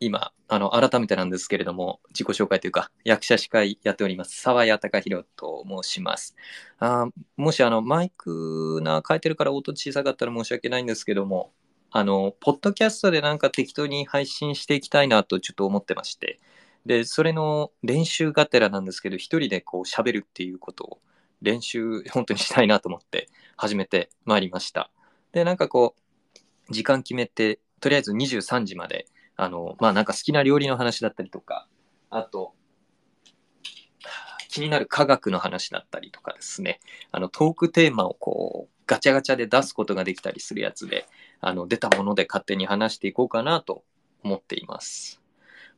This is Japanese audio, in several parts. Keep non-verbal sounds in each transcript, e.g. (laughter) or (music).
今、あの、改めてなんですけれども、自己紹介というか、役者司会やっております、沢谷隆弘と申します。あもし、あの、マイクな変えてるから音小さかったら申し訳ないんですけども、あの、ポッドキャストでなんか適当に配信していきたいなとちょっと思ってまして、で、それの練習がてらなんですけど、一人でこう喋るっていうことを練習本当にしたいなと思って始めてまいりました。で、なんかこう、時間決めて、とりあえず23時まで、あの、まあなんか好きな料理の話だったりとか、あと、気になる科学の話だったりとかですね、あのトークテーマをこう、ガチャガチャで出すことができたりするやつで、あの、出たもので勝手に話していこうかなと思っています。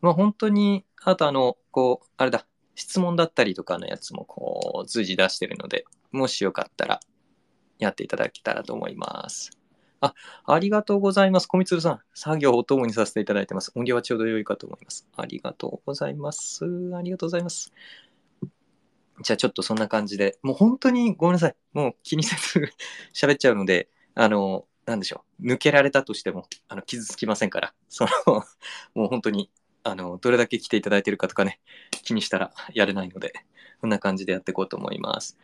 まあ本当に、あとあの、こう、あれだ、質問だったりとかのやつもこう、随時出してるので、もしよかったら、やっていただけたらと思います。あ、ありがとうございます。小光さん、作業をお供にさせていただいてます。音量はちょうど良いかと思います。ありがとうございます。ありがとうございます。じゃあちょっとそんな感じで、もう本当にごめんなさい。もう気にせず (laughs) 喋っちゃうので、あの、なんでしょう。抜けられたとしても、あの、傷つきませんから。その、もう本当に、あの、どれだけ来ていただいてるかとかね、気にしたらやれないので、こんな感じでやっていこうと思います。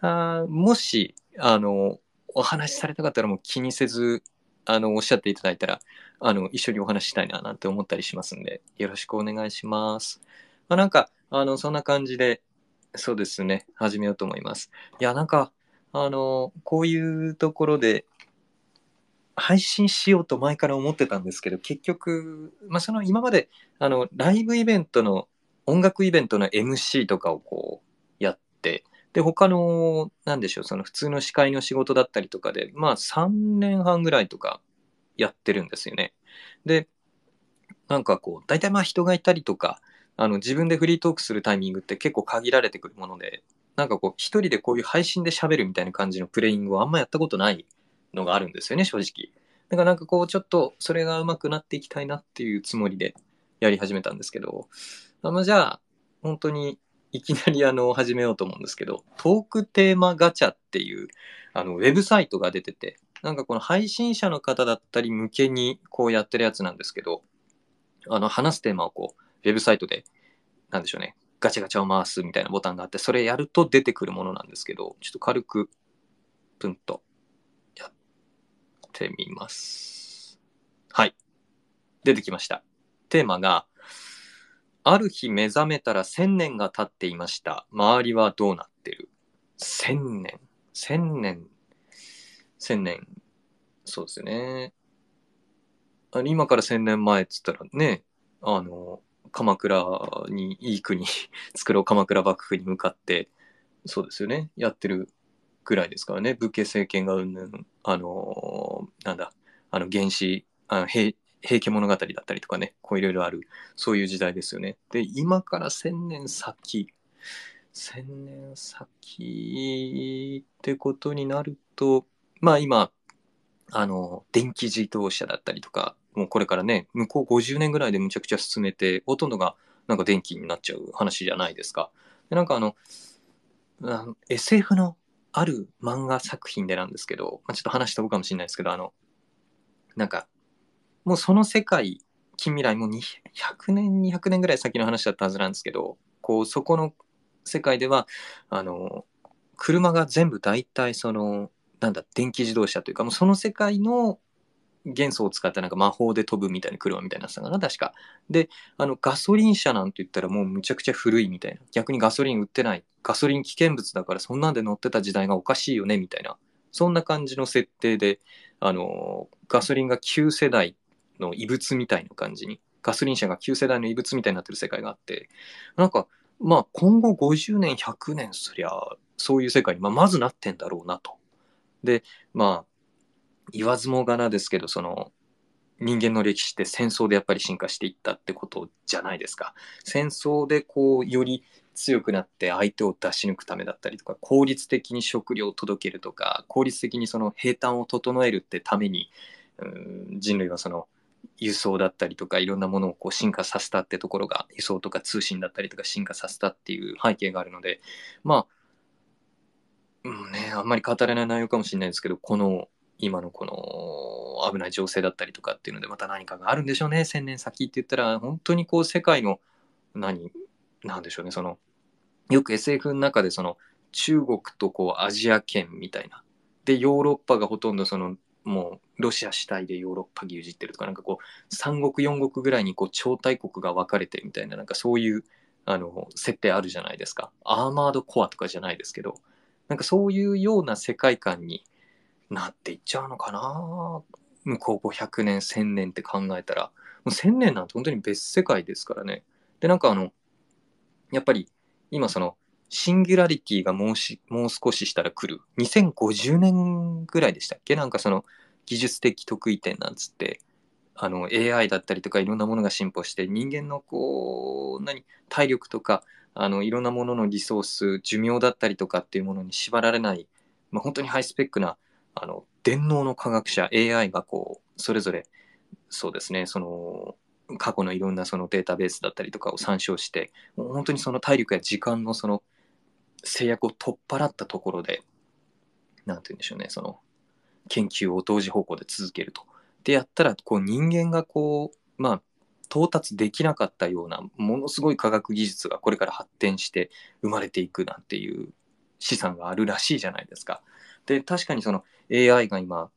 あもし、あの、お話しされたかったらもう気にせず、あの、おっしゃっていただいたら、あの、一緒にお話ししたいななんて思ったりしますんで、よろしくお願いします。まあ、なんか、あの、そんな感じで、そうですね、始めようと思います。いや、なんか、あの、こういうところで、配信しようと前から思ってたんですけど、結局、まあ、その今まで、あの、ライブイベントの、音楽イベントの MC とかをこう、やって、で、他の、なんでしょう、その普通の司会の仕事だったりとかで、まあ3年半ぐらいとかやってるんですよね。で、なんかこう、大体まあ人がいたりとか、あの自分でフリートークするタイミングって結構限られてくるもので、なんかこう、一人でこういう配信で喋るみたいな感じのプレイングをあんまやったことないのがあるんですよね、正直。だからなんかこう、ちょっとそれが上手くなっていきたいなっていうつもりでやり始めたんですけど、あまあ、じゃあ、本当にいきなりあの始めようと思うんですけど、トークテーマガチャっていうあのウェブサイトが出てて、なんかこの配信者の方だったり向けにこうやってるやつなんですけど、あの話すテーマをこう、ウェブサイトで、なんでしょうね、ガチャガチャを回すみたいなボタンがあって、それやると出てくるものなんですけど、ちょっと軽く、プンとやってみます。はい。出てきました。テーマが、ある日目覚めたら千年が経っていました。周りはどうなってる？千年。千年。千年。そうですよね。あ今から千年前っつったらね、あの、鎌倉にいい国 (laughs) 作ろう鎌倉幕府に向かって、そうですよね。やってるぐらいですからね。武家政権がうんぬん、あの、なんだ、あの原始、あの平平家物語だったりとかね、こういろいろある、そういう時代ですよね。で、今から千年先、千年先ってことになると、まあ今、あの、電気自動車だったりとか、もうこれからね、向こう50年ぐらいでむちゃくちゃ進めて、ほとんどがなんか電気になっちゃう話じゃないですか。でなんかあの、あの SF のある漫画作品でなんですけど、まあ、ちょっと話飛ぶかもしれないですけど、あの、なんか、もうその世界、近未来もう100年、200年ぐらい先の話だったはずなんですけど、こう、そこの世界では、あの、車が全部大体その、なんだ、電気自動車というか、もうその世界の元素を使ったなんか魔法で飛ぶみたいな車みたいなやつだかな、確か。で、あの、ガソリン車なんて言ったらもうむちゃくちゃ古いみたいな。逆にガソリン売ってない。ガソリン危険物だからそんなんで乗ってた時代がおかしいよね、みたいな。そんな感じの設定で、あの、ガソリンが旧世代の異物みたいな感じに、ガソリン車が旧世代の異物みたいになってる世界があって、なんか、まあ今後50年、100年すりゃ、そういう世界に、まあ、まずなってんだろうなと。で、まあ、言わずもがなですけど、その、人間の歴史って戦争でやっぱり進化していったってことじゃないですか。戦争でこう、より強くなって相手を出し抜くためだったりとか、効率的に食料を届けるとか、効率的にその平坦を整えるってために、人類はその輸送だったりとかいろんなものをこう進化させたってところが輸送とか通信だったりとか進化させたっていう背景があるのでまあうんねあんまり語れない内容かもしれないですけどこの今のこの危ない情勢だったりとかっていうのでまた何かがあるんでしょうね。千年先って言ったら本当にこう世界の何なんでしょうねそのよく SF の中でその中国とこうアジア圏みたいな。でヨーロッパがほとんどそのもうロシア主体でヨーロッパ牛耳ってるとかなんかこう三国四国ぐらいにこう超大国が分かれてみたいななんかそういうあの設定あるじゃないですか。アーマードコアとかじゃないですけどなんかそういうような世界観になっていっちゃうのかな。向こう500年1000年って考えたら。もう1000年なんて本当に別世界ですからね。でなんかあのやっぱり今そのシンギュラリティがもうしもう少ししたら来る。2050年ぐらいでしたっけ？なんかその技術的得意点なんつってあの AI だったりとかいろんなものが進歩して人間のこう何体力とかあのいろんなもののリソース寿命だったりとかっていうものに縛られない、まあ、本当にハイスペックなあの電脳の科学者 AI がこうそれぞれそうですねその過去のいろんなそのデータベースだったりとかを参照して本当にその体力や時間のその制約を取っ払ったところで何て言うんでしょうねその研究を同時方向で続けると。でやったらこう人間がこうまあ到達できなかったようなものすごい科学技術がこれから発展して生まれていくなんていう資産があるらしいじゃないですか。で確かにその AI が今、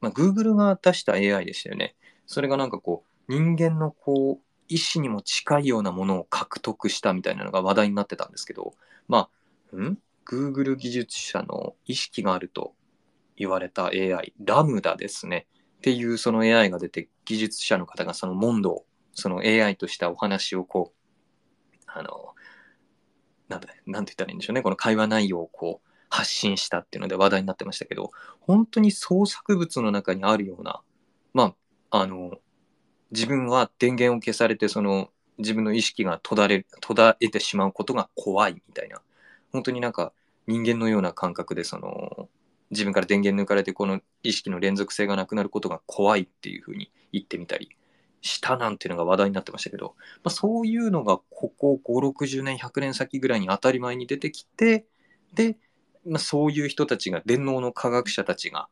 まあ、Google が出した AI でしたよね。それがなんかこう人間のこう意志にも近いようなものを獲得したみたいなのが話題になってたんですけどまあん？Google 技術者の意識があると言われた AI ラムダですね。っていうその AI が出て技術者の方がそのモンドをその AI としたお話をこうあのなんだなんて言ったらいいんでしょうね。この会話内容をこう発信したっていうので話題になってましたけど本当に創作物の中にあるようなまああの自分は電源を消されてその自分の意識が途絶れ途絶えてしまうことが怖いみたいな本当になんか人間のような感覚でその自分から電源抜かれてこの意識の連続性がなくなることが怖いっていうふうに言ってみたりしたなんていうのが話題になってましたけど、まあ、そういうのがここ560年100年先ぐらいに当たり前に出てきてで、まあ、そういう人たちが電脳の科学者たちが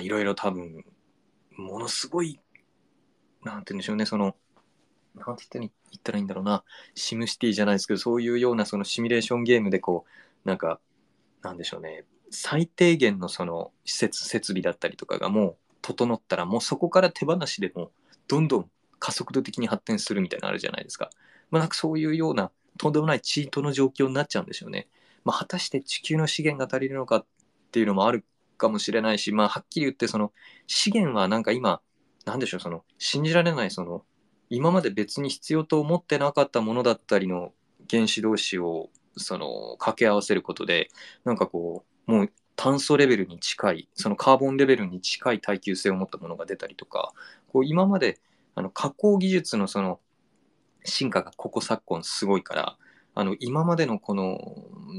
いろいろ多分ものすごいなんて言うんでしょうねそのなんて言ったらいいんだろうなシムシティじゃないですけどそういうようなそのシミュレーションゲームでこうなんかなんでしょうね最低限のその施設設備だったりとかがもう整ったらもうそこから手放しでもどんどん加速度的に発展するみたいなのあるじゃないですか。まあ、なんかそういうようなとんでもないチートの状況になっちゃうんでしょうね。まあ、果たして地球の資源が足りるのかっていうのもあるかもしれないし、まあ、はっきり言ってその資源はなんか今なんでしょうその信じられないその今まで別に必要と思ってなかったものだったりの原子同士をその掛け合わせることでなんかこうもう炭素レベルに近いそのカーボンレベルに近い耐久性を持ったものが出たりとかこう今まであの加工技術のその進化がここ昨今すごいからあの今までのこの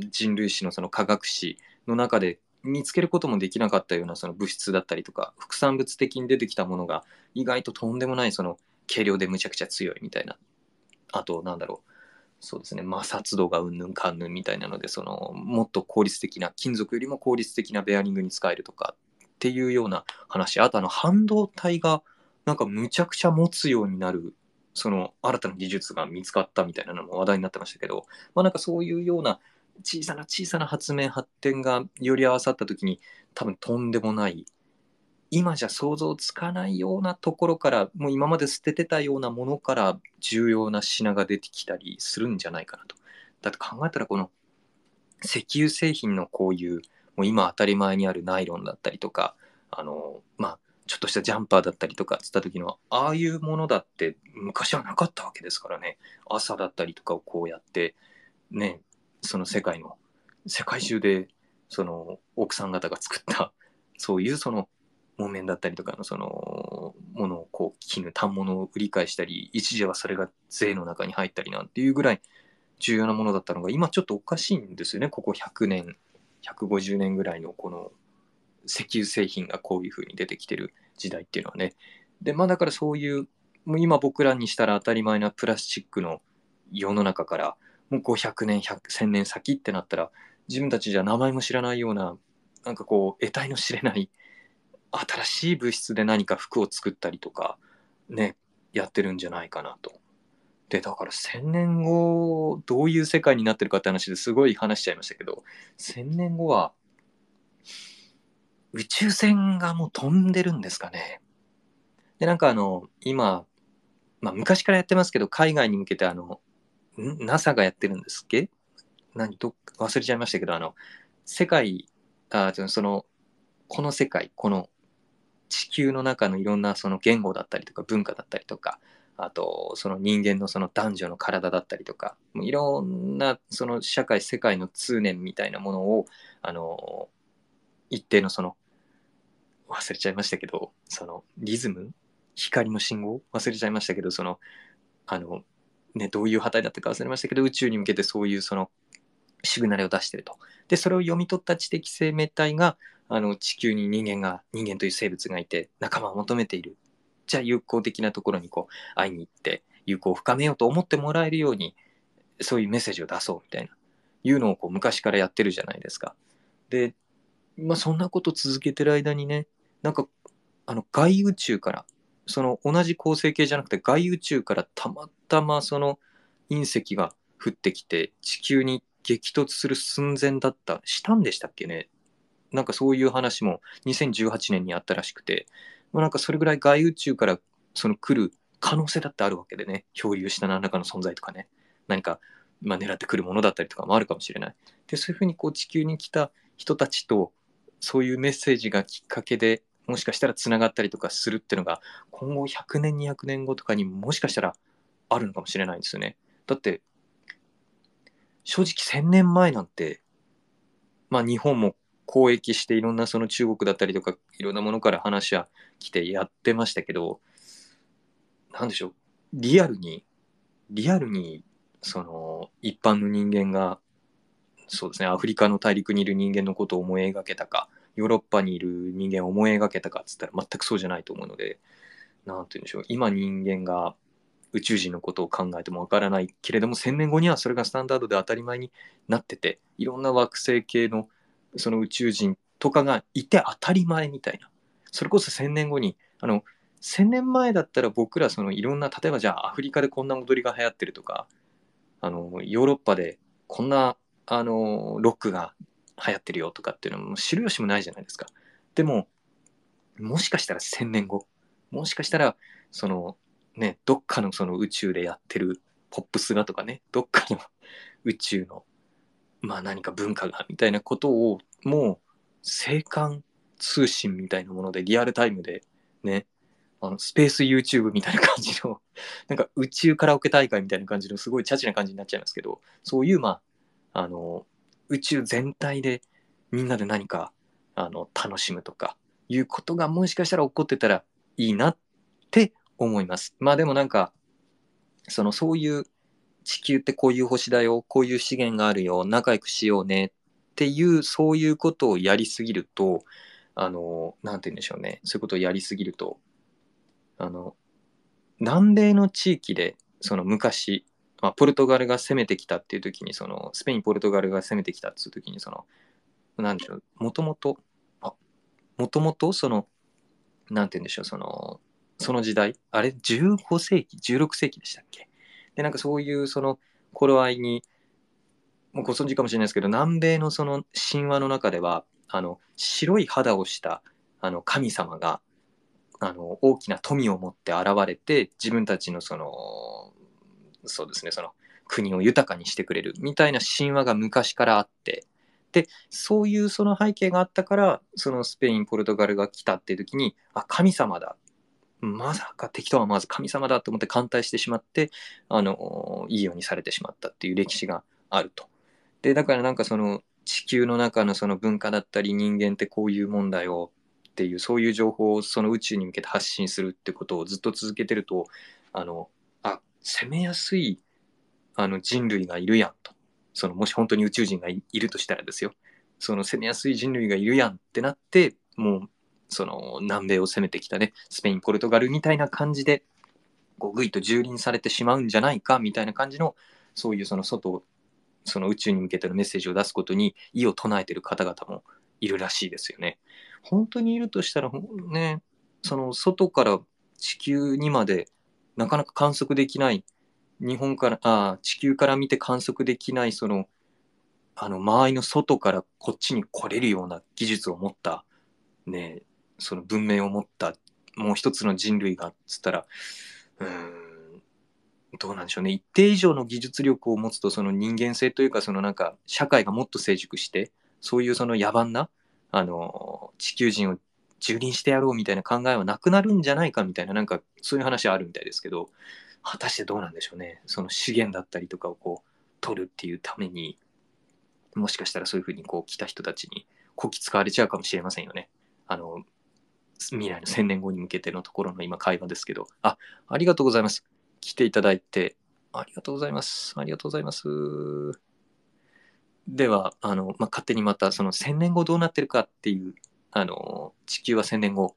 人類史のその科学史の中で見つけることもできなかったようなその物質だったりとか副産物的に出てきたものが意外ととんでもないその軽量でむちゃくちゃ強いみたいな。あとなんだろう。そうですね、摩擦度がうんぬんかんぬんみたいなので、その、もっと効率的な、金属よりも効率的なベアリングに使えるとかっていうような話、あとあの、半導体がなんかむちゃくちゃ持つようになる、その、新たな技術が見つかったみたいなのも話題になってましたけど、まあなんかそういうような小さな小さな発明発展がより合わさった時に、多分とんでもない今じゃ想像つかないようなところからもう今まで捨ててたようなものから重要な品が出てきたりするんじゃないかなと。だって考えたらこの石油製品のこういうもう今当たり前にあるナイロンだったりとかあのまあちょっとしたジャンパーだったりとかつった時のああいうものだって昔はなかったわけですからね朝だったりとかをこうやってねその世界の世界中でその奥さん方が作ったそういうその木綿だったりとかのそのものをこう絹反物を売り買いしたり一時はそれが税の中に入ったりなんていうぐらい重要なものだったのが今ちょっとおかしいんですよね。ここ100年150年ぐらいのこの石油製品がこういうふうに出てきてる時代っていうのはね。でまあだからそういうもう今僕らにしたら当たり前なプラスチックの世の中からもう500年1000年先ってなったら自分たちじゃ名前も知らないようななんかこう得体の知れない新しい物質で何か服を作ったりとかねやってるんじゃないかなと。でだから1,000年後どういう世界になってるかって話ですごい話しちゃいましたけど1,000年後は宇宙船がもう飛んでるんですかね。でなんかあの今、まあ、昔からやってますけど海外に向けてあの NASA がやってるんですっけ？何ど忘れちゃいましたけどあの世界あそのこの世界この地球の中のいろんなその言語だったりとか文化だったりとかあとその人間のその男女の体だったりとかいろんなその社会世界の通念みたいなものをあの一定のその忘れちゃいましたけどそのリズム光の信号忘れちゃいましたけどそのあのねどういう値だったか忘れましたけど宇宙に向けてそういうそのシグナルを出してると。でそれを読み取った知的生命体があの地球に人間が人間という生物がいて仲間を求めているじゃあ友好的なところにこう会いに行って友好を深めようと思ってもらえるようにそういうメッセージを出そうみたいないうのをこう昔からやってるじゃないですか。で、まあ、そんなこと続けてる間にねなんかあの外宇宙からその同じ恒星系じゃなくて外宇宙からたまたまその隕石が降ってきて地球に激突する寸前だったしたんでしたっけね？なんかそういう話も2018年にあったらしくてまあ、なんかそれぐらい外宇宙からその来る可能性だってあるわけでね漂流した何らかの存在とかね。何か、まあ、狙ってくるものだったりとかもあるかもしれない。でそういうふうにこう地球に来た人たちとそういうメッセージがきっかけでもしかしたらつながったりとかするっていうのが今後100年200年後とかにもしかしたらあるのかもしれないんですよね。だって正直1000年前なんてまあ日本も交易していろんなその中国だったりとかいろんなものから話は来てやってましたけど何でしょうリアルにリアルにその一般の人間がそうですねアフリカの大陸にいる人間のことを思い描けたかヨーロッパにいる人間を思い描けたかっつったら全くそうじゃないと思うので何て言うんでしょう今人間が宇宙人のことを考えてもわからないけれども1000年後にはそれがスタンダードで当たり前になってていろんな惑星系のその宇宙人とかがいて当たり前みたいなそれこそ1000年後にあの1000年前だったら僕らそのいろんな例えばじゃあアフリカでこんな踊りが流行ってるとかあのヨーロッパでこんなあのロックが流行ってるよとかっていうのも知る由もないじゃないですか。でももしかしたら1000年後もしかしたらそのねどっかのその宇宙でやってるポップスがとかねどっかの宇宙のまあ何か文化がみたいなことをもう青函通信みたいなものでリアルタイムでねあのスペース YouTube みたいな感じの (laughs) なんか宇宙カラオケ大会みたいな感じのすごいチャチな感じになっちゃいますけどそういうまああの宇宙全体でみんなで何かあの楽しむとかいうことがもしかしたら起こってたらいいなって思います。まあでもなんかそのそういう地球ってこういう星だよこういう資源があるよ仲良くしようねっていうそういうことをやりすぎるとあの何て言うんでしょうね。そういうことをやりすぎるとあの南米の地域でその昔、まあ、ポルトガルが攻めてきたっていう時にそのスペインポルトガルが攻めてきたっていう時にその何でしょうもともともともとその何て言うんでしょうそのその時代あれ15世紀16世紀でしたっけ？で、なんかそういうその頃合いに、もうご存知かもしれないですけど、南米のその神話の中では、あの、白い肌をしたあの神様が、あの、大きな富を持って現れて、自分たちのその、そうですね、その国を豊かにしてくれるみたいな神話が昔からあって、で、そういうその背景があったから、そのスペイン、ポルトガルが来たっていう時に、あ、神様だまさか敵とはまず神様だと思って歓待してしまって、あの、いいようにされてしまったっていう歴史があると。で、だからなんかその地球の中のその文化だったり人間ってこういう問題をっていうそういう情報をその宇宙に向けて発信するってことをずっと続けてると、あの、あ、攻めやすいあの人類がいるやんと。そのもし本当に宇宙人がいるとしたらですよ。その攻めやすい人類がいるやんってなって、もうその南米を攻めてきたね、スペイン、ポルトガルみたいな感じで、こうぐいと蹂躙されてしまうんじゃないかみたいな感じの、そういうその外、その宇宙に向けてのメッセージを出すことに異を唱えてる方々もいるらしいですよね。本当にいるとしたら、ね、その外から地球にまでなかなか観測できない日本からあ地球から見て観測できないそのあの周りの外からこっちに来れるような技術を持ったねその文明を持ったもう一つの人類がっつったらうんどうなんでしょうね一定以上の技術力を持つとその人間性というかそのなんか社会がもっと成熟してそういうその野蛮なあの地球人を蹂躙してやろうみたいな考えはなくなるんじゃないかみたいななんかそういう話はあるみたいですけど果たしてどうなんでしょうねその資源だったりとかをこう取るっていうためにもしかしたらそういうふうにこう来た人たちにこき使われちゃうかもしれませんよね。あの未来の1000年後に向けてのところの今会話ですけど、あ、ありがとうございます。来ていただいて、ありがとうございます。ありがとうございます。では、あの、まあ、勝手にまたその1000年後どうなってるかっていう、あの、地球は1000年後、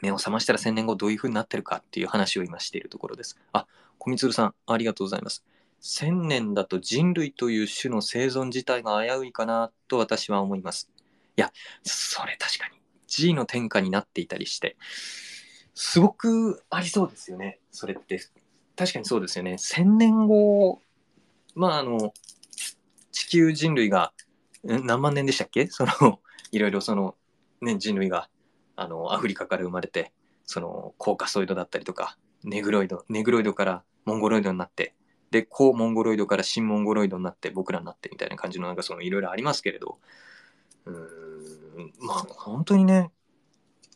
目を覚ましたら1000年後どういうふうになってるかっていう話を今しているところです。あ、小光さん、ありがとうございます。1000年だと人類という種の生存自体が危ういかなと私は思います。いや、それ確かに G の天下になっていたりして、すごくありそうですよね、それって。確かにそうですよね。1000年後、まああの、地球人類が、何万年でしたっけ？その、(laughs) いろいろその、ね、人類が、あの、アフリカから生まれて、その、コーカソイドだったりとか、ネグロイド、ネグロイドからモンゴロイドになって、で、高モンゴロイドから新モンゴロイドになって僕らになってみたいな感じのなんかそのいろいろありますけれど、うん、まあ本当にね、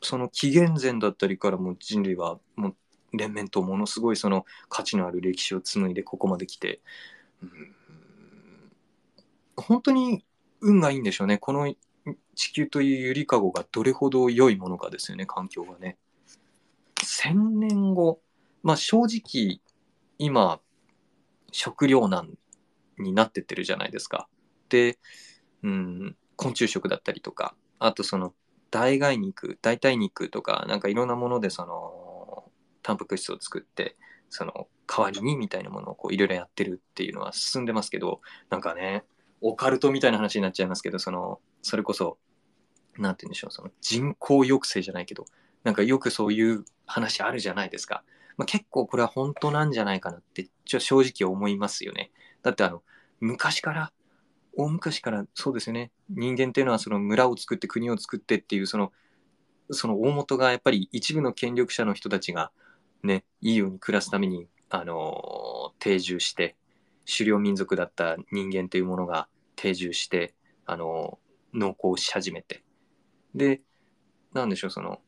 その紀元前だったりからも人類はもう連綿とものすごいその価値のある歴史を紡いでここまで来て、うん、本当に運がいいんでしょうね。この地球というゆりかごがどれほど良いものかですよね、環境がね。1000年後、まあ正直今食糧難になってってるじゃないですか。で、うん、昆虫食だったりとか、あとその代替肉、代替肉とか、なんかいろんなものでその、タンパク質を作って、その代わりにみたいなものをこういろいろやってるっていうのは進んでますけど、なんかね、オカルトみたいな話になっちゃいますけど、その、それこそ、なんて言うんでしょう、その人口抑制じゃないけど、なんかよくそういう話あるじゃないですか。まあ、結構これは本当なんじゃないかなってちょ正直思いますよね。だってあの昔から大昔からそうですよね。人間っていうのはその村を作って国を作ってっていうそのその大元がやっぱり一部の権力者の人たちがねいいように暮らすためにあの定住して狩猟民族だった人間というものが定住してあの農耕し始めて。でなんでしょうその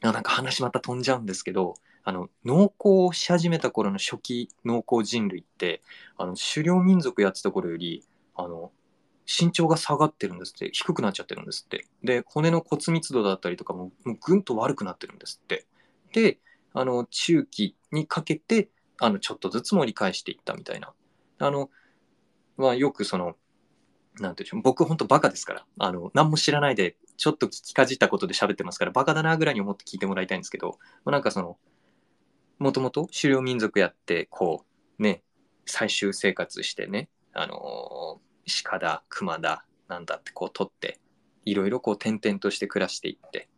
なんか話また飛んじゃうんですけどあの農耕をし始めた頃の初期農耕人類ってあの狩猟民族やってた頃よりあの身長が下がってるんですって低くなっちゃってるんですって。で骨の骨密度だったりとかももうぐんと悪くなってるんですって。であの中期にかけてあのちょっとずつ盛り返していったみたいな。あの、まあ、よくそのなんていうんでしょう僕本当バカですから。あの何も知らないでちょっと聞きかじったことで喋ってますからバカだなぐらいに思って聞いてもらいたいんですけど、まあ、なんかそのもともと狩猟民族やって、こう、ね、最終生活してね、あのー、鹿だ、熊だ、なんだってこう取って、いろいろこう転々として暮らしていって、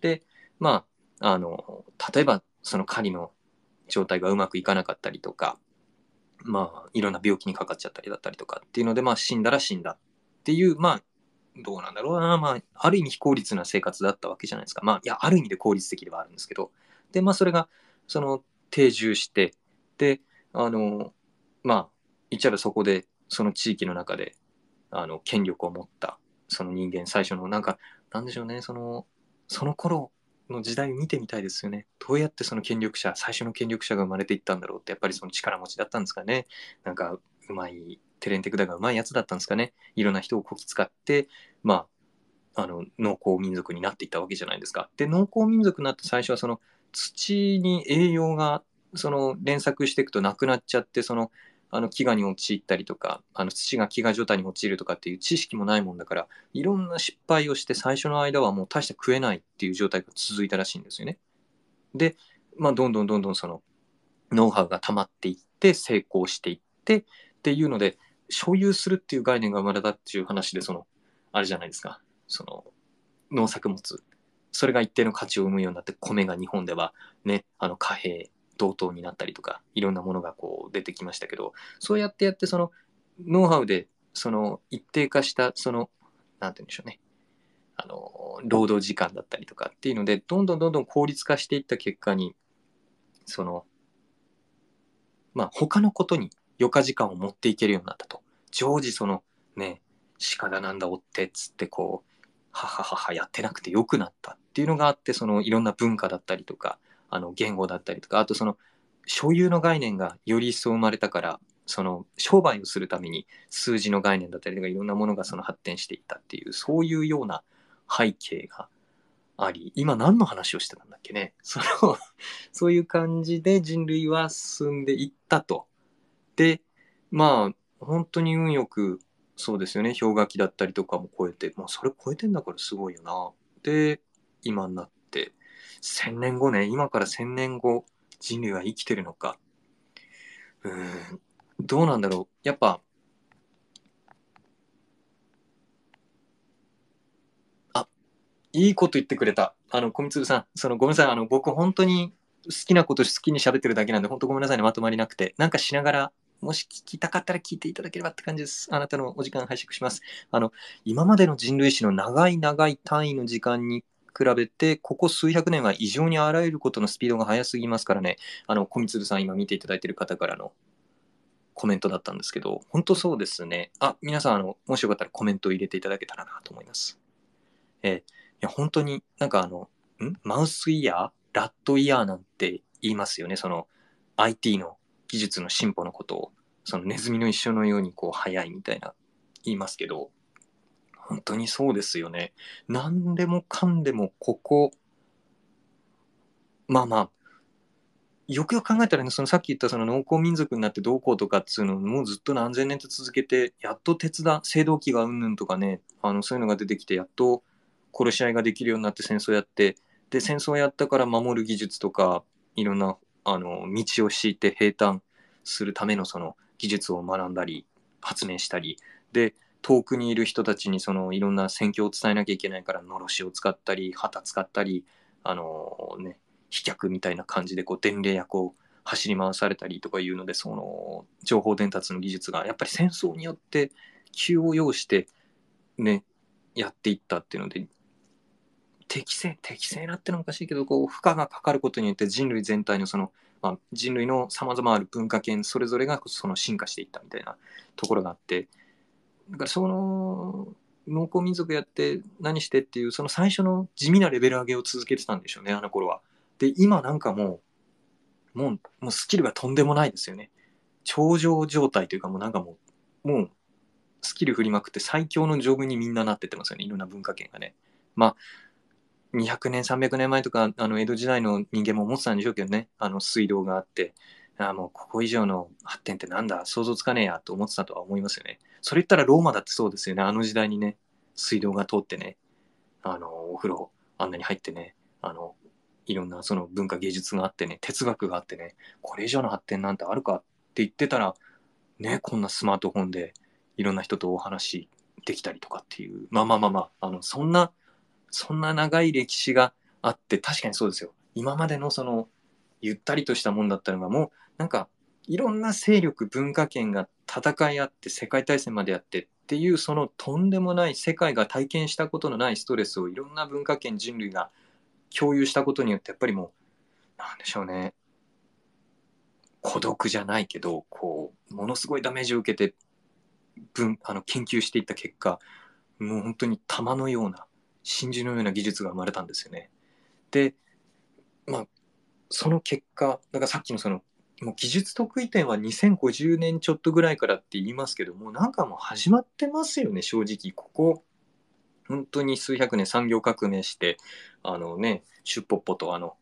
で、まあ、あの、例えばその狩りの状態がうまくいかなかったりとか、まあ、いろんな病気にかかっちゃったりだったりとかっていうので、まあ、死んだら死んだっていう、まあ、どうなんだろうな、まあ、ある意味非効率な生活だったわけじゃないですか。まあ、いや、ある意味で効率的ではあるんですけど、で、まあ、それが、その定住してであのまあ言っちゃえばそこでその地域の中であの権力を持ったその人間最初のなんかなんでしょうねそのその頃の時代を見てみたいですよね。どうやってその権力者最初の権力者が生まれていったんだろうってやっぱりその力持ちだったんですかね。なんかうまいテレンテクダがうまいやつだったんですかね。いろんな人をこき使ってまああの農耕民族になっていったわけじゃないですか。で農耕民族になって最初はその土に栄養がその連作していくとなくなっちゃってそのあの飢餓に陥ったりとかあの土が飢餓状態に陥るとかっていう知識もないもんだからいろんな失敗をして最初の間はもう大して食えないっていう状態が続いたらしいんですよね。で、まあ、どんどんどんどんそのノウハウが溜まっていって成功していってっていうので所有するっていう概念が生まれたっていう話でそのあれじゃないですかその農作物それが一定の価値を生むようになって米が日本ではねあの貨幣同等になったりとかいろんなものがこう出てきましたけどそうやってやってそのノウハウでその一定化したそのなんて言うんでしょうね。あの労働時間だったりとかっていうのでどんどんどんどん効率化していった結果にそのまあ他のことに余暇時間を持っていけるようになったと。常時そのね鹿だなんだ追ってっつってこうははははやってなくてよくなったっていうのがあってそのいろんな文化だったりとかあの言語だったりとかあとその所有の概念がより一層生まれたからその商売をするために数字の概念だったりとかいろんなものがその発展していったっていうそういうような背景があり今何の話をしてたんだっけね？その (laughs) そういう感じで人類は進んでいったと。でまあ本当に運よくそうですよね氷河期だったりとかも超えてまあそれ超えてんだからすごいよな。で今になって1000年後ね今から1000年後人類は生きてるのか。うんどうなんだろう。やっぱあいいこと言ってくれた。あの小つさんそのごめんなさい。あの僕本当に好きなこと好きに喋ってるだけなんで本当ごめんなさいね。まとまりなくて。なんかしながらもし聞きたかったら聞いていただければって感じです。あなたのお時間拝借します。あの、今までの人類史の長い長い単位の時間に比べて、ここ数百年は異常にあらゆることのスピードが速すぎますからね、あの、小光さん、今見ていただいている方からのコメントだったんですけど、本当そうですね。あ、皆さん、あの、もしよかったらコメントを入れていただけたらなと思います。えー、いや、本当になんかあの、ん？マウスイヤー？ラットイヤーなんて言いますよね。その IT の技術の進歩のことを、そのネズミの一生のようにこう速いみたいな言いますけど、本当にそうですよね。何でもかんでもここ、まあまあ、よくよく考えたらね、そのさっき言ったその農耕民族になってどうこうとかっていうのをもうずっと何千年と続けて、やっと鉄だ、青銅器がうんぬんとかね、あのそういうのが出てきて、やっと殺し合いができるようになって戦争やって、で、戦争やったから守る技術とか、いろんなあの道を敷いて平坦するためのその技術を学んだり、発明したり、で、遠くにいる人たちにそのいろんな戦況を伝えなきゃいけないからのろしを使ったり旗使ったりあのね飛脚みたいな感じでこう伝令役を走り回されたりとかいうのでその情報伝達の技術がやっぱり戦争によって急を要してねやっていったっていうので適正適正なってのはおかしいけどこう負荷がかかることによって人類全体のその、まあ、人類のさまざまある文化圏それぞれがその進化していったみたいなところがあってだからその農耕民族やって何してっていうその最初の地味なレベル上げを続けてたんでしょうねあの頃は。で今なんかもうもうもうスキルがとんでもないですよね。頂上状態というかもうなんかもうもうスキル振りまくって最強のジョブにみんななってってますよねいろんな文化圏がね。まあ200年300年前とかあの江戸時代の人間も思ってたんでしょうけどねあの水道があってあもうここ以上の発展ってなんだ？想像つかねえやと思ってたとは思いますよね。それ言ったらローマだってそうですよね。あの時代にね、水道が通ってね、あの、お風呂あんなに入ってね、あの、いろんなその文化芸術があってね、哲学があってね、これ以上の発展なんてあるかって言ってたら、ね、こんなスマートフォンでいろんな人とお話できたりとかっていう、まあまあまあまあ、あの、そんな、そんな長い歴史があって、確かにそうですよ。今までのその、ゆったりとしたもんだったのが、もうなんかいろんな勢力文化圏が戦い合って世界大戦までやってっていうそのとんでもない世界が体験したことのないストレスをいろんな文化圏人類が共有したことによってやっぱりもうなんでしょうね孤独じゃないけどこうものすごいダメージを受けて文あの研究していった結果もう本当に玉のような真珠のような技術が生まれたんですよね。でまあその結果だからさっきのそのもう技術得意点は2050年ちょっとぐらいからって言いますけどもなんかもう始まってますよね正直。ここ本当に数百年産業革命してあのねシュッポッポとあの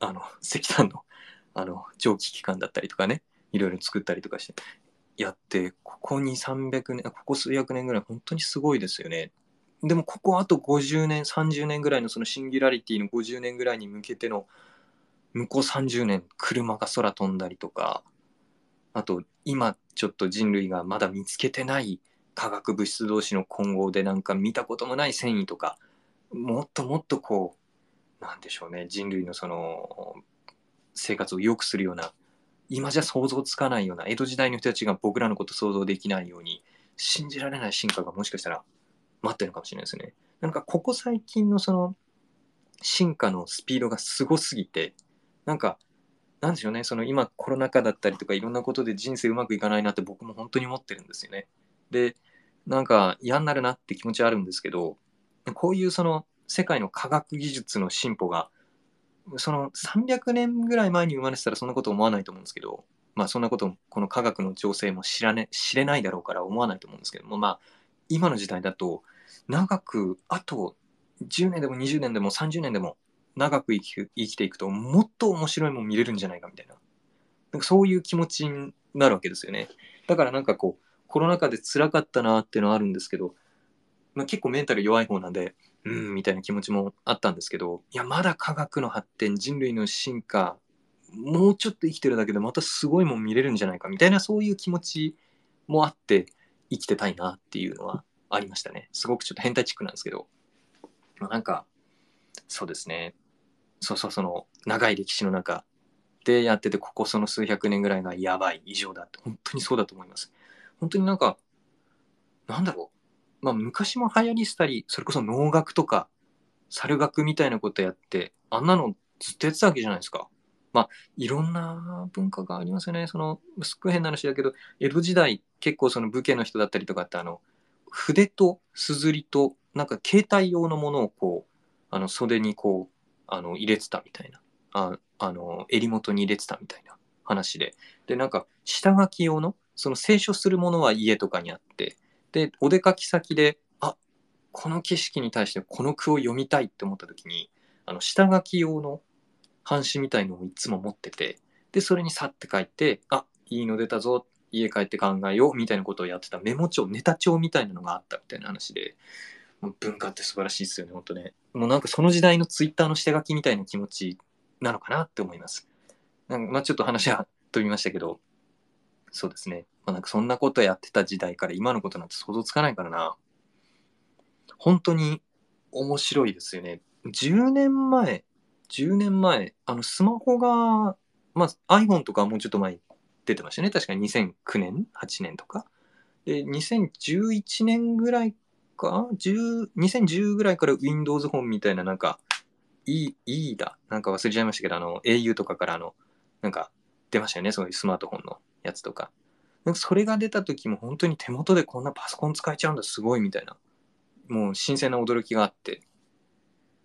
あの石炭のあの蒸気機関だったりとかねいろいろ作ったりとかしてやってここに300年ここ数百年ぐらい本当にすごいですよね。でもここあと50年30年ぐらいのそのシンギュラリティの50年ぐらいに向けての向こう30年車が空飛んだりとかあと今ちょっと人類がまだ見つけてない化学物質同士の混合でなんか見たこともない繊維とかもっともっとこうなんでしょうね人類のその生活を良くするような今じゃ想像つかないような江戸時代の人たちが僕らのこと想像できないように信じられない進化がもしかしたら待ってるのかもしれないですね。なんかここ最近のその進化のスピードがすごすぎてなんかなんでしょうねその今コロナ禍だったりとかいろんなことで人生うまくいかないなって僕も本当に思ってるんですよね。でなんか嫌になるなって気持ちはあるんですけどこういうその世界の科学技術の進歩がその300年ぐらい前に生まれてたらそんなこと思わないと思うんですけどまあそんなことこの科学の情勢も知らね知れないだろうから思わないと思うんですけどもまあ今の時代だと長くあと10年でも20年でも30年でも長く生き生きていくともっと面白いもん見れるんじゃないかみたいな。なんかそういう気持ちになるわけですよね。だからなんかこうコロナ禍で辛かったなっていうのはあるんですけど、まあ、結構メンタル弱い方なんでうんみたいな気持ちもあったんですけどいやまだ科学の発展人類の進化もうちょっと生きてるだけでまたすごいもん見れるんじゃないかみたいなそういう気持ちもあって生きてたいなっていうのはありましたね。すごくちょっと変態チックなんですけど、まあ、なんかそうですね。そうそうその長い歴史の中でやっててここその数百年ぐらいがやばい異常だって。本当にそうだと思います。本当になんかなんだろう。まあ昔も流行りしたりそれこそ能楽とか猿楽みたいなことやってあんなのずっとやってたわけじゃないですか。まあ、いろんな文化がありますよね。その、すっごい変な話だけど、江戸時代、結構その武家の人だったりとかって、あの、筆と硯と、なんか携帯用のものをこう、あの、袖にこう、あの、入れてたみたいな。ああの、襟元に入れてたみたいな話で。で、なんか、下書き用の、その清書するものは家とかにあって、で、お出かけ先で、あ、この景色に対してこの句を読みたいって思った時に、あの、下書き用の半紙みたいのをいつも持ってて、で、それにさって書いて、あ、いいの出たぞ、家帰って考えよう、みたいなことをやってたメモ帳、ネタ帳みたいなのがあったみたいな話で、文化って素晴らしいですよね、本当ね。もうなんかその時代のツイッターの下書きみたいな気持ちなのかなって思います。なんかまあちょっと話は飛びましたけど、そうですね。まあ、なんかそんなことやってた時代から今のことなんて想像つかないからな。本当に面白いですよね。10年前10年前、あの、スマホが、まあ、iPhone とかもうちょっと前出てましたね。確かに2009年 ?8 年とか。で、2011年ぐらいか？10 ?2010 ぐらいから Windows 本みたいな、なんか、いい、いいだ。なんか忘れちゃいましたけど、あの、au とかからあの、なんか、出ましたよね？そういうスマートフォンのやつとか。なんかそれが出た時も本当に手元でこんなパソコン使えちゃうんだ、すごいみたいな。もう新鮮な驚きがあって。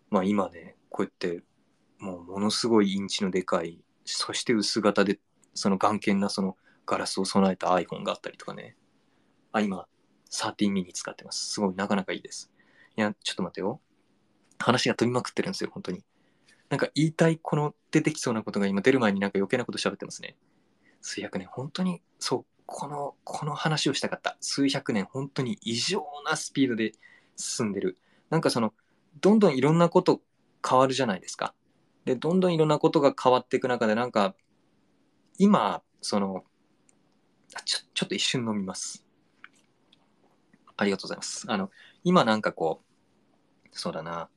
まあ今ね、こうやってもうものすごいインチのでかい、そして薄型で、その眼見なそのガラスを備えた iPhone があったりとかね。あ、今、13ミニ使ってます。すごい、なかなかいいです。いや、ちょっと待ってよ。話が飛びまくってるんですよ、本当に。なんか言いたい、この出てきそうなことが今出る前になんか余計なこと喋ってますね。数百年、本当に、そう、この、この話をしたかった。数百年、本当に異常なスピードで進んでる。なんかその、どんどんいろんなこと変わるじゃないですか。で、どんどんいろんなことが変わっていく中で、なんか、今、その、ちょ、ちょっと一瞬飲みます。ありがとうございます。あの、今なんかこう、そうだな、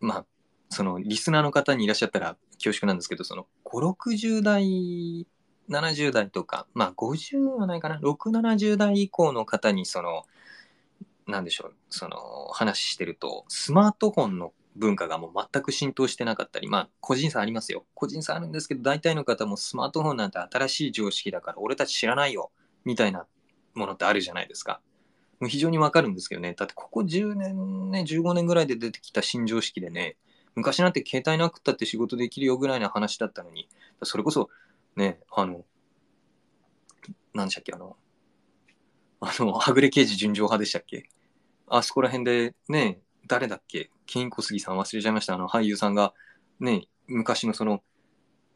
まあ、その、リスナーの方にいらっしゃったら恐縮なんですけど、その、5、60代、70代とか、まあ、50はないかな、6、70代以降の方に、その、なんでしょう、その、話してると、スマートフォンの文化がもう全く浸透してなかったり、まあ、個人差ありますよ。個人差あるんですけど、大体の方もスマートフォンなんて新しい常識だから、俺たち知らないよ、みたいなものってあるじゃないですか。もう非常にわかるんですけどね。だってここ10年ね、15年ぐらいで出てきた新常識でね、昔なんて携帯なくったって仕事できるよぐらいの話だったのに、それこそ、ね、あの、何でしたっけ、あの、あの、はぐれ刑事純情派でしたっけ？あそこら辺でね、誰だっけ？金小杉さん忘れちゃいました。あの俳優さんがね、昔のその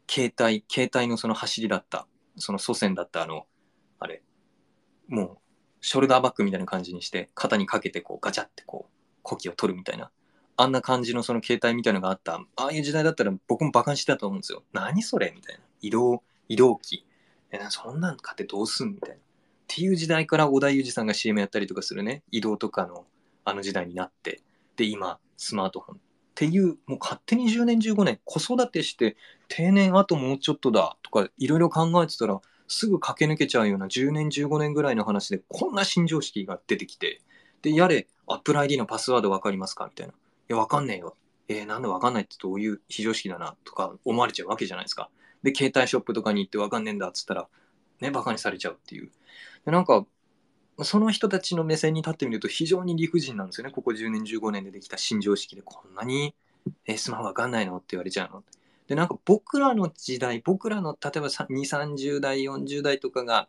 携帯、携帯のその走りだった、その祖先だったあの、あれ、もうショルダーバッグみたいな感じにして肩にかけてこうガチャってこう呼気を取るみたいな。あんな感じのその携帯みたいなのがあった、ああいう時代だったら僕も馬鹿にしてたと思うんですよ。何それみたいな。移動、移動機。え、そんなん買ってどうすんみたいな。っていう時代から織田裕二さんが CM やったりとかするね移動とかのあの時代になってで今スマートフォンっていうもう勝手に10年15年子育てして定年あともうちょっとだとかいろいろ考えてたらすぐ駆け抜けちゃうような10年15年ぐらいの話でこんな新常識が出てきてでやれアップル ID のパスワード分かりますか？みたいな。いや、分かんねえよ。えー、なんで分かんないってどういう非常識だな？とか思われちゃうわけじゃないですか。で、携帯ショップとかに行って分かんねえんだっつったら、ね、バカにされちゃうっていう。でなんか、その人たちの目線に立ってみると非常に理不尽なんですよね。ここ10年、15年でできた新常識でこんなに、えー、スマホ分かんないの？って言われちゃうの。で、なんか僕らの時代、僕らの例えば2、30代、40代とかが、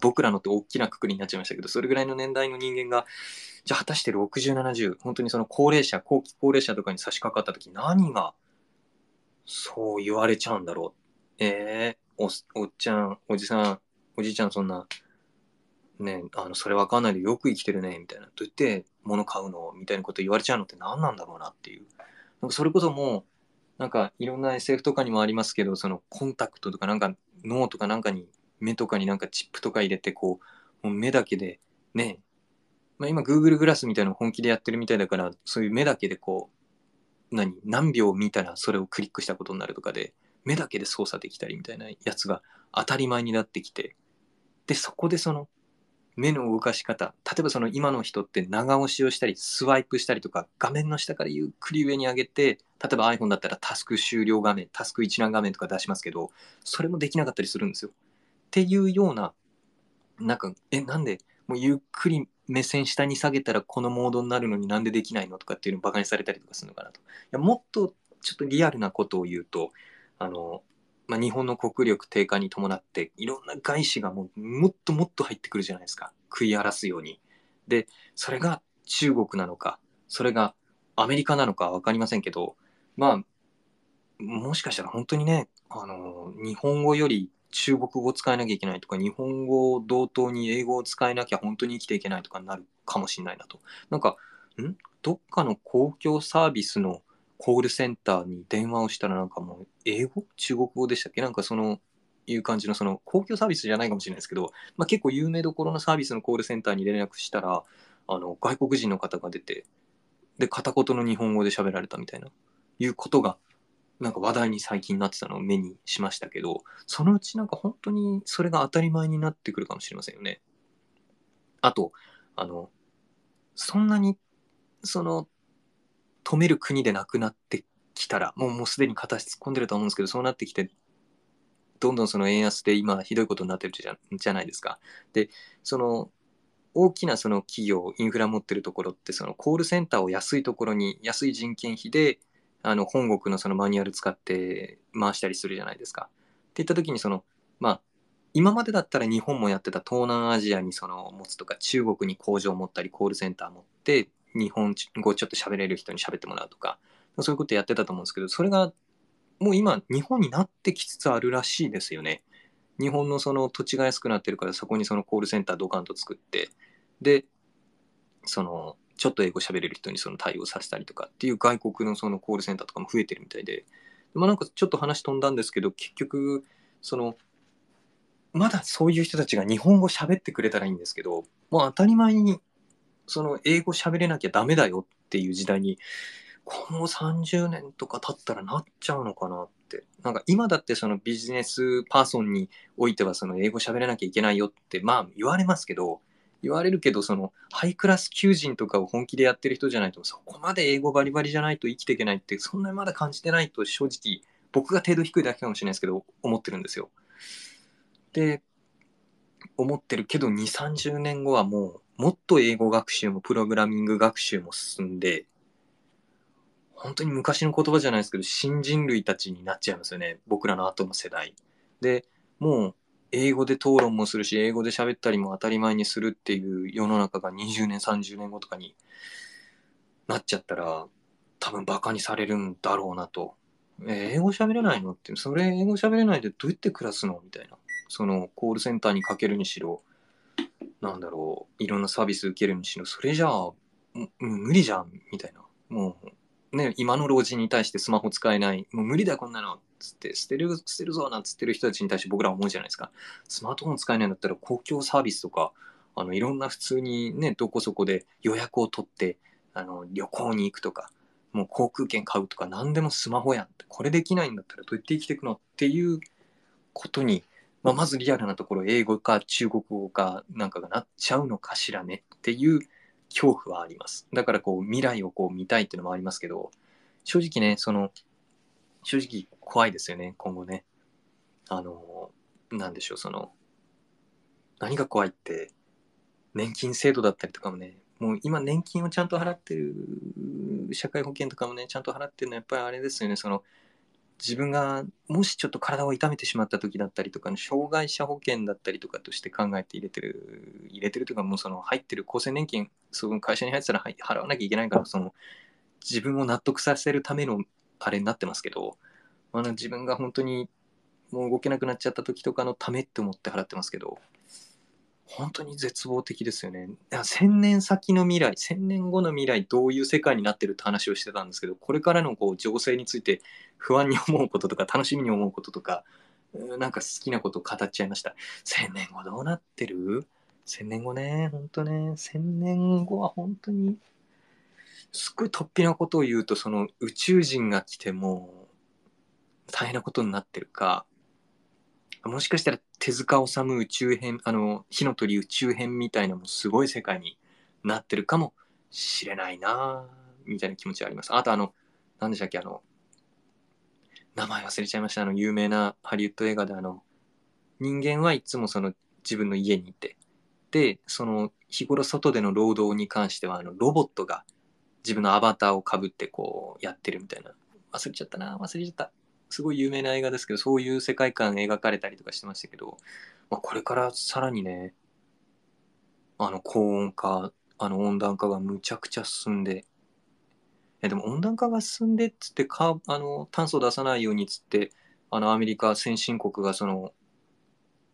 僕らのって大きなくくりになっちゃいましたけど、それぐらいの年代の人間が、じゃあ果たして60、70、本当にその高齢者、後期高齢者とかに差し掛かった時何がそう言われちゃうんだろう。えー、お、おっちゃん、おじさん、おじいちゃんそんな、ね、あの、それわかんないでよく生きてるね、みたいな。どうやって物買うのみたいなこと言われちゃうのって何なんだろうなっていう。なんかそれこそもう、なんかいろんな SF とかにもありますけど、そのコンタクトとかなんか脳とかなんかに目とかになんかチップとか入れてこうもう目だけでね、まあ、今 Google グラスみたいなの本気でやってるみたいだからそういう目だけでこう何何秒見たらそれをクリックしたことになるとかで目だけで操作できたりみたいなやつが当たり前になってきてでそこでその目の動かし方例えばその今の人って長押しをしたりスワイプしたりとか画面の下からゆっくり上に上げて例えば iPhone だったらタスク終了画面タスク一覧画面とか出しますけどそれもできなかったりするんですよっていうような、なんか、え、なんで、もうゆっくり目線下に下げたらこのモードになるのになんでできないのとかっていうのをバカにされたりとかするのかなと。いやもっとちょっとリアルなことを言うと、あの、まあ、日本の国力低下に伴っていろんな外資がもうもっともっと入ってくるじゃないですか。食い荒らすように。で、それが中国なのか、それがアメリカなのか分かりませんけど、まあ、もしかしたら本当にね、あの、日本語より中国語を使えなきゃいけないとか、日本語を同等に英語を使えなきゃ本当に生きていけないとかになるかもしれないなと。なんか、ん？どっかの公共サービスのコールセンターに電話をしたらなんかもう英語？中国語でしたっけ？なんかそのいう感じのその公共サービスじゃないかもしれないですけど、まあ、結構有名どころのサービスのコールセンターに連絡したらあの外国人の方が出てで片言の日本語で喋られたみたいないうことがなんか話題に最近なってたのを目にしましたけど、そのうちなんか本当にそれが当たり前になってくるかもしれませんよね。あと、あの、そんなに、その、止める国でなくなってきたら、もうもうすでに形突っ込んでると思うんですけど、そうなってきて、どんどんその円安で今ひどいことになってるじゃじゃないですか。で、その、大きなその企業、インフラ持ってるところって、そのコールセンターを安いところに、安い人件費であの本国のそのマニュアル使って回したりするじゃないですか。っていった時にそのまあ今までだったら日本もやってた東南アジアにその持つとか中国に工場を持ったりコールセンター持って日本語ちょっと喋れる人に喋ってもらうとかそういうことやってたと思うんですけどそれがもう今日本になってきつつあるらしいですよね。日本のその土地が安くなってるからそこにそのコールセンタードカンと作ってでそのちょっと英語喋れる人にその対応させたりとかっていう外国のそのコールセンターとかも増えてるみたいで、まあなんかちょっと話飛んだんですけど、結局、その、まだそういう人たちが日本語喋ってくれたらいいんですけど、もう当たり前に、その英語喋れなきゃダメだよっていう時代に、この30年とか経ったらなっちゃうのかなって。なんか今だってそのビジネスパーソンにおいてはその英語喋れなきゃいけないよってまあ言われますけど、言われるけど、その、ハイクラス求人とかを本気でやってる人じゃないと、そこまで英語バリバリじゃないと生きていけないって、そんなにまだ感じてないと正直、僕が程度低いだけかもしれないですけど、思ってるんですよ。で、思ってるけど、2、30年後はもう、もっと英語学習もプログラミング学習も進んで、本当に昔の言葉じゃないですけど、新人類たちになっちゃいますよね。僕らの後の世代。で、もう、英語で討論もするし、英語で喋ったりも当たり前にするっていう世の中が20年、30年後とかになっちゃったら、多分バカにされるんだろうなと。え英語喋れないの？って、それ英語喋れないでどうやって暮らすの？みたいな。そのコールセンターにかけるにしろ、なんだろう、いろんなサービス受けるにしろ、それじゃあ、無理じゃん、みたいな。もう、ね、今の老人に対してスマホ使えない、もう無理だ、こんなのっつって捨てる捨てるぞなんつってる人たちに対して僕ら思うじゃないですか。スマートフォン使えないんだったら公共サービスとかあのいろんな普通にねどこそこで予約を取ってあの旅行に行くとかもう航空券買うとか何でもスマホやんって。これできないんだったらどうやって生きていくの？っていうことに、まあ、まずリアルなところ英語か中国語かなんかがなっちゃうのかしらねっていう恐怖はあります。だからこう未来をこう見たいっていうのもありますけど正直ねその正直怖いですよね今後ね。あのなんでしょうその何が怖いって年金制度だったりとかもねもう今年金をちゃんと払ってる社会保険とかもねちゃんと払ってるのはやっぱりあれですよね。その自分がもしちょっと体を痛めてしまった時だったりとかの障害者保険だったりとかとして考えて入れてる入れてるというかもうその入ってる厚生年金その会社に入ってたら払わなきゃいけないからその自分を納得させるためのあれになってますけど、あの自分が本当にもう動けなくなっちゃった時とかのためって思って払ってますけど本当に絶望的ですよね。1000年先の未来、1000年後の未来、どういう世界になってるって話をしてたんですけど、これからのこう情勢について不安に思うこととか、楽しみに思うこととか、なんか好きなことを語っちゃいました。1000年後どうなってる ?1000 年後ね、本当ね、1000年後は本当に、すっごい突飛なことを言うと、その宇宙人が来ても大変なことになってるか、もしかしたら手塚治虫宇宙編、あの、火の鳥宇宙編みたいなもすごい世界になってるかもしれないなみたいな気持ちはあります。あとあの、何でしたっけ、あの、名前忘れちゃいました。あの、有名なハリウッド映画であの、人間はいつもその自分の家にいて、で、その日頃外での労働に関しては、あの、ロボットが自分のアバターをかぶってこうやってるみたいな。忘れちゃったな忘れちゃった。すごい有名な映画ですけど、そういう世界観描かれたりとかしてましたけど、まあ、これからさらにね、あの高温化、あの温暖化がむちゃくちゃ進んで、えでも温暖化が進んでっつってかあの炭素出さないようにっつってあのアメリカ先進国がその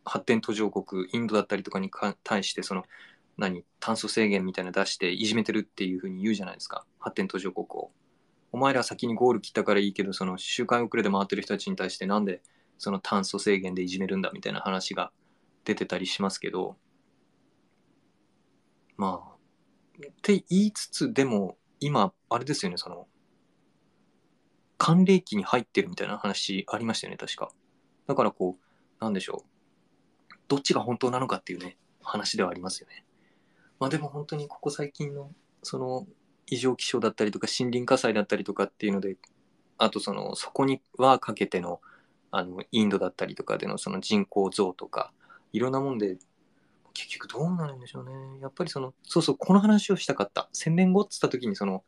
発展途上国インドだったりとかにか対してその何炭素制限みたいなの出していじめてるっていうふうに言うじゃないですか発展途上国を。お前ら先にゴール切ったからいいけど、その周回遅れで回ってる人たちに対してなんでその炭素制限でいじめるんだみたいな話が出てたりしますけど、まあ、って言いつつ、でも今、あれですよね、その、寒冷期に入ってるみたいな話ありましたよね、確か。だからこう、なんでしょう。どっちが本当なのかっていうね、話ではありますよね。まあでも本当にここ最近の、その、異常気象だったりとか森林火災だったりとかっていうのであとそのそこにはかけてのあのインドだったりとかでのその人口増とかいろんなもんで結局どうなるんでしょうね。やっぱりそのそうそうこの話をしたかった。千年後っつった時にその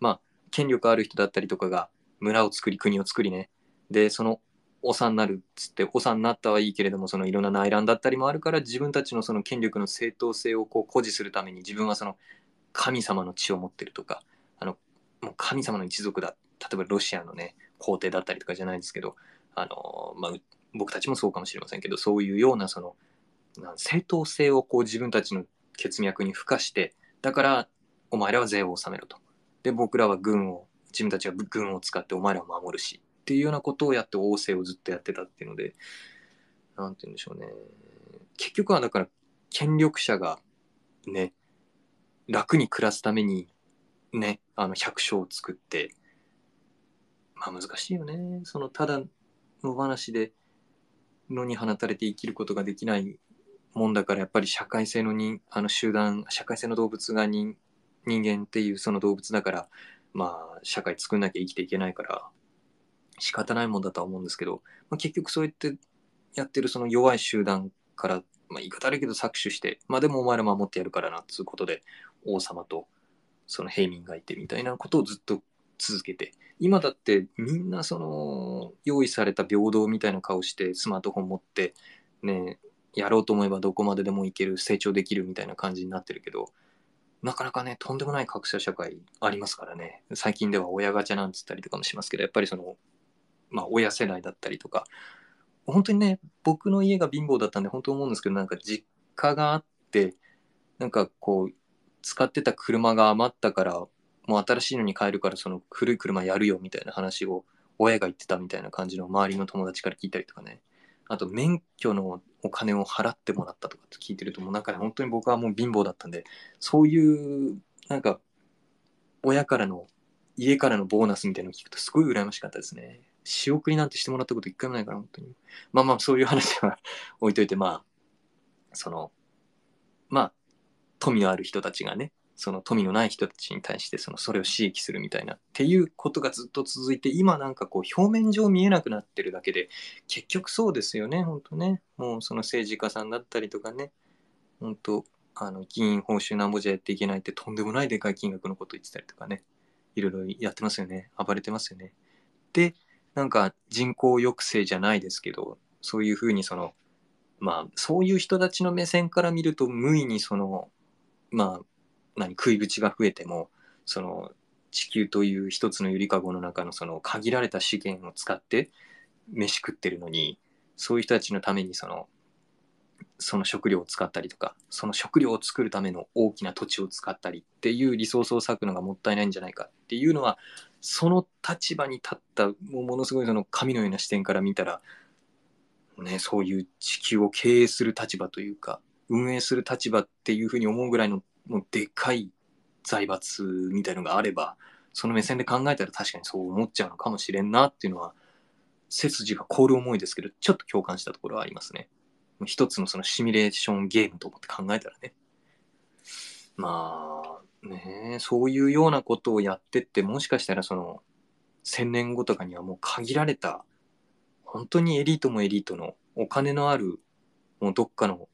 まあ権力ある人だったりとかが村を作り国を作りね。でその長になるっつって長になったはいいけれどもそのいろんな内乱だったりもあるから自分たちのその権力の正当性をこう誇示するために自分はその神様の血を持ってるとかあのもう神様の一族だ。例えばロシアのね皇帝だったりとかじゃないですけどあの、まあ、僕たちもそうかもしれませんけどそういうようなその正当性をこう自分たちの血脈に付加してだからお前らは税を納めろと。で僕らは軍を自分たちは軍を使ってお前らを守るしっていうようなことをやって王政をずっとやってたっていうので何て言うんでしょうね。結局はだから権力者がね楽に暮らすためにね、あの百姓を作って、まあ難しいよね。そのただの話で野に放たれて生きることができないもんだからやっぱり社会性のにあの集団社会性の動物が人人間っていうその動物だからまあ社会作んなきゃ生きていけないから仕方ないもんだとは思うんですけど、まあ、結局そうやってやってるその弱い集団から、まあ、言い方悪いけど搾取してまあでもお前ら守ってやるからなっつうことで王様とその平民がいてみたいなことをずっと続けて今だってみんなその用意された平等みたいな顔してスマートフォン持ってねやろうと思えばどこまででもいける成長できるみたいな感じになってるけどなかなかねとんでもない格差社会ありますからね。最近では親ガチャなんつったりとかもしますけどやっぱりそのまあ親世代だったりとか本当にね僕の家が貧乏だったんで本当思うんですけどなんか実家があってなんかこう使ってた車が余ったからもう新しいのに変えるからその古い車やるよみたいな話を親が言ってたみたいな感じの周りの友達から聞いたりとかね。あと免許のお金を払ってもらったとかって聞いてるともうなんかね本当に僕はもう貧乏だったんでそういうなんか親からの家からのボーナスみたいなのを聞くとすごい羨ましかったですね。仕送りなんてしてもらったこと一回もないから本当に。まあまあそういう話は置いといてまあそのまあ富のある人たちがねその富のない人たちに対してそのそれを刺激するみたいなっていうことがずっと続いて今なんかこう表面上見えなくなってるだけで結局そうですよね本当ね。もうその政治家さんだったりとかね。本当あの議員報酬なんぼじゃやっていけないってとんでもないでかい金額のこと言ってたりとかね。いろいろやってますよね。暴れてますよね。でなんか人口抑制じゃないですけどそういうふうにそのまあそういう人たちの目線から見ると無意にそのまあ何食い口が増えてもその地球という一つのゆりかごの中のその限られた資源を使って飯食ってるのにそういう人たちのためにそのその食料を使ったりとかその食料を作るための大きな土地を使ったりっていうリソースを割くのがもったいないんじゃないかっていうのはその立場に立ったもうものすごいその神のような視点から見たら、ね、そういう地球を経営する立場というか運営する立場っていうふうに思うぐらいのもうでかい財閥みたいのがあればその目線で考えたら確かにそう思っちゃうのかもしれんなっていうのは背筋が凍る思いですけどちょっと共感したところはありますね。一つのそのシミュレーションゲームと思って考えたらね。まあねそういうようなことをやってってもしかしたらその1000年後とかにはもう限られた本当にエリートもエリートのお金のあるもうどっかの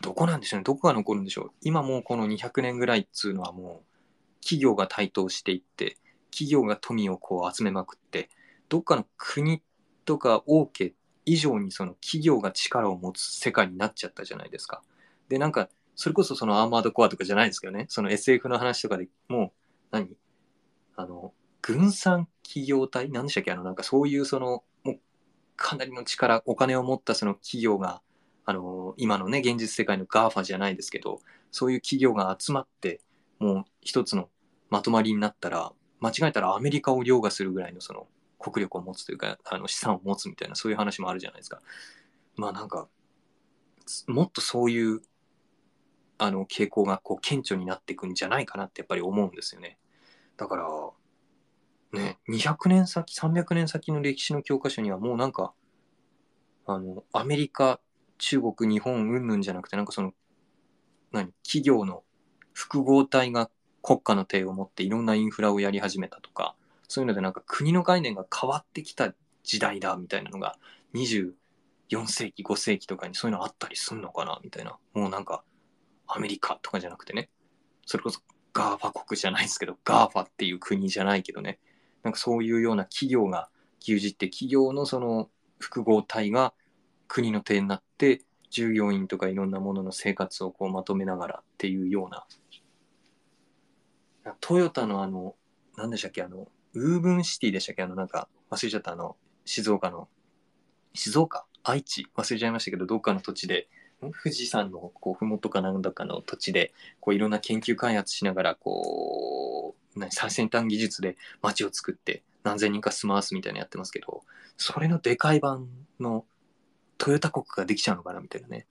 どこなんでしょうね。どこが残るんでしょう。今もうこの200年ぐらいっつうのはもう企業が台頭していって、企業が富をこう集めまくって、どっかの国とか王家以上にその企業が力を持つ世界になっちゃったじゃないですか。で、なんか、それこそそのアーマードコアとかじゃないですけどね、その SF の話とかでもう、何？あの、軍産企業体？何でしたっけ？あの、なんかそういうその、もうかなりの力、お金を持ったその企業が、あの今のね現実世界の GAFA じゃないですけどそういう企業が集まってもう一つのまとまりになったら間違えたらアメリカを凌駕するぐらいのその国力を持つというかあの資産を持つみたいなそういう話もあるじゃないですか。まあなんかもっとそういうあの傾向がこう顕著になっていくんじゃないかなってやっぱり思うんですよね。だからね200年先300年先の歴史の教科書にはもうなんかあのアメリカ中国日本云々じゃなくてなんかその何？企業の複合体が国家の手を持っていろんなインフラをやり始めたとかそういうのでなんか国の概念が変わってきた時代だみたいなのが24世紀5世紀とかにそういうのあったりすんのかなみたいな。もうなんかアメリカとかじゃなくてね。それこそ GAFA 国じゃないですけど GAFA っていう国じゃないけどね。なんかそういうような企業が牛耳って企業のその複合体が国の手になって従業員とかいろんなものの生活をこうまとめながらっていうような。トヨタのあの何でしたっけあのウーブンシティでしたっけあのなんか忘れちゃったあの静岡の静岡？愛知？忘れちゃいましたけどどっかの土地で富士山のこう麓かなんだかの土地でこういろんな研究開発しながらこう何最先端技術で街を作って何千人か住まわすみたいなやってますけどそれのでかい版のトヨタ国ができちゃうのかなみたいなね、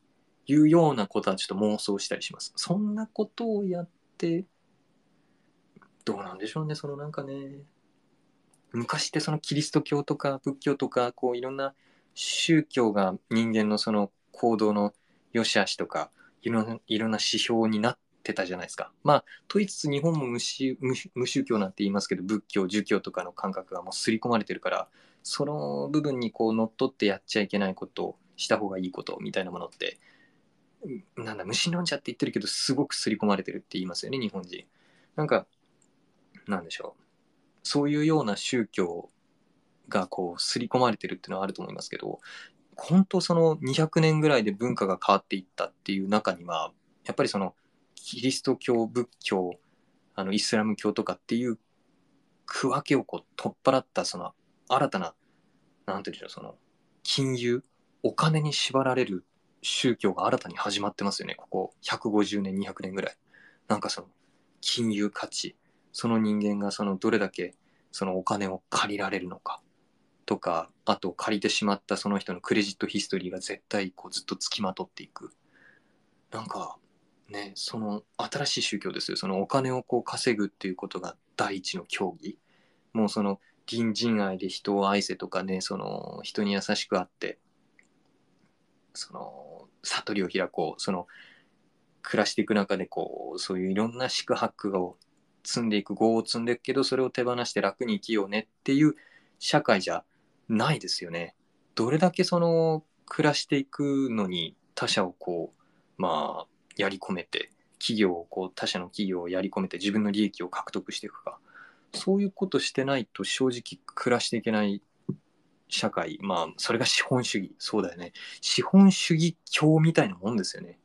いうようなことはちょっと妄想したりします。そんなことをやって、どうなんでしょうね、そのなんかね、昔ってそのキリスト教とか仏教とか、こういろんな宗教が人間のその行動の良し悪しとか、いろんな指標になってたじゃないですか。まあ、と言いつつ日本も無無宗教なんて言いますけど、仏教、儒教とかの感覚がもう刷り込まれてるから、その部分にこう乗っ取ってやっちゃいけないことした方がいいことみたいなものってなんだ虫飲んじゃって言ってるけどすごく刷り込まれてるって言いますよね日本人。なんかなんでしょう。そういうような宗教がこう刷り込まれてるっていうのはあると思いますけど本当その200年ぐらいで文化が変わっていったっていう中にはやっぱりそのキリスト教仏教あのイスラム教とかっていう区分けをこう取っ払ったその新たな、なんていうんでしょう、その、金融、お金に縛られる宗教が新たに始まってますよね、ここ150年、200年ぐらい。なんかその、金融価値、その人間がそのどれだけそのお金を借りられるのか。とかあと借りてしまったその人のクレジットヒストリーが絶対こうずっとつきまとっていく。なんかねその新しい宗教ですよ。そのお金をこう稼ぐっていうことが第一の競技もうその隣人愛で人を愛せとかねその人に優しくあってその悟りを開こうその暮らしていく中でこうそういういろんな四苦八苦を積んでいく業を積んでいくけどそれを手放して楽に生きようねっていう社会じゃないですよね。どれだけその暮らしていくのに他者をこうまあやり込めて企業をこう他社の企業をやり込めて自分の利益を獲得していくかそういうことしてないと正直暮らしていけない社会まあそれが資本主義。そうだよね。資本主義教みたいなもんですよね。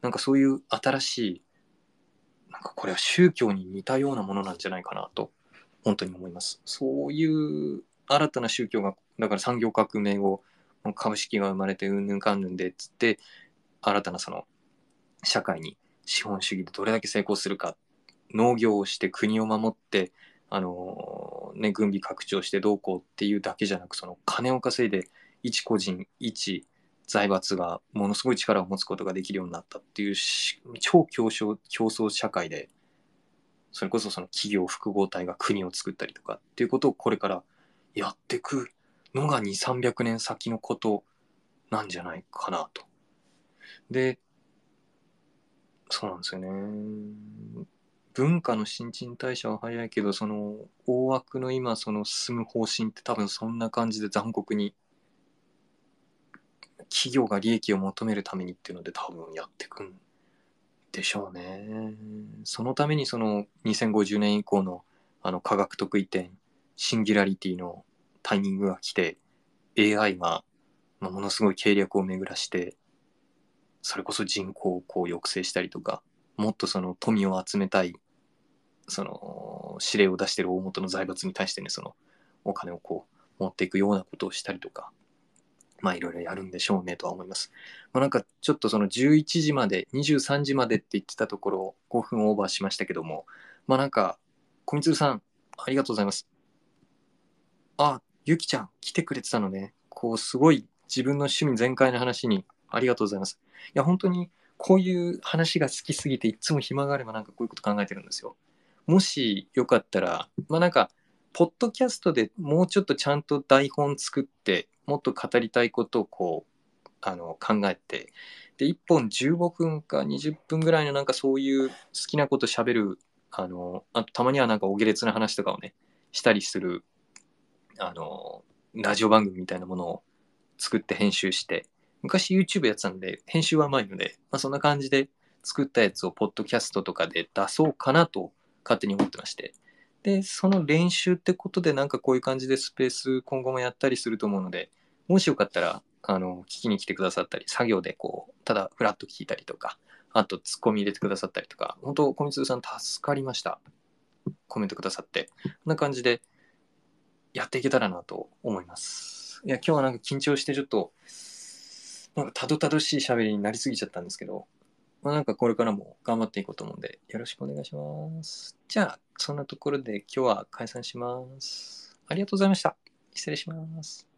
なんかそういう新しいなんかこれは宗教に似たようなものなんじゃないかなと本当に思います。そういう新たな宗教がだから産業革命後株式が生まれてうんぬんかんぬんでっつって新たなその社会に資本主義でどれだけ成功するか農業をして国を守ってあのね軍備拡張してどうこうっていうだけじゃなくその金を稼いで一個人一財閥がものすごい力を持つことができるようになったっていう超競争競争社会でそれこそその企業複合体が国を作ったりとかっていうことをこれからやっていくのが2300年先のことなんじゃないかなと。でそうなんですよね。文化の新陳代謝は早いけどその大枠の今その進む方針って多分そんな感じで残酷に企業が利益を求めるためにっていうので多分やってくんでしょうね。そのためにその2050年以降のあの科学得意点シンギュラリティのタイミングが来て AI が、ま、ものすごい計略を巡らしてそれこそ人口をこう抑制したりとかもっとその富を集めたいその指令を出してる大元の財閥に対してねそのお金をこう持っていくようなことをしたりとかまあいろいろやるんでしょうねとは思います。まあ、なんかちょっとその11時まで、23時までって言ってたところ5分オーバーしましたけども、まあなんか、小光さん、ありがとうございます。あ、ゆきちゃん来てくれてたのね。こうすごい自分の趣味全開の話にありがとうございます。いや本当にこういう話が好きすぎていつも暇があればなんかこういうこと考えてるんですよ。もしよかったら、まあなんか、ポッドキャストでもうちょっとちゃんと台本作って、もっと語りたいことをこうあの考えてで1本15分か20分ぐらいのなんかそういう好きなこと喋るあのあとたまにはなんかお下劣な話とかをねしたりするあのラジオ番組みたいなものを作って編集して昔 YouTube やってたんで編集は甘いので、まあ、そんな感じで作ったやつをポッドキャストとかで出そうかなと勝手に思ってましてで、その練習ってことでなんかこういう感じでスペース今後もやったりすると思うので、もしよかったら、あの、聞きに来てくださったり、作業でこう、ただフラッと聞いたりとか、あとツッコミ入れてくださったりとか、本当、小光さん助かりました。コメントくださって。こんな感じでやっていけたらなと思います。いや、今日はなんか緊張してちょっと、なんかたどたどしい喋りになりすぎちゃったんですけど、まあ、なんかこれからも頑張っていこうと思うんで、よろしくお願いします。じゃあ、そんなところで今日は解散します。ありがとうございました。失礼します。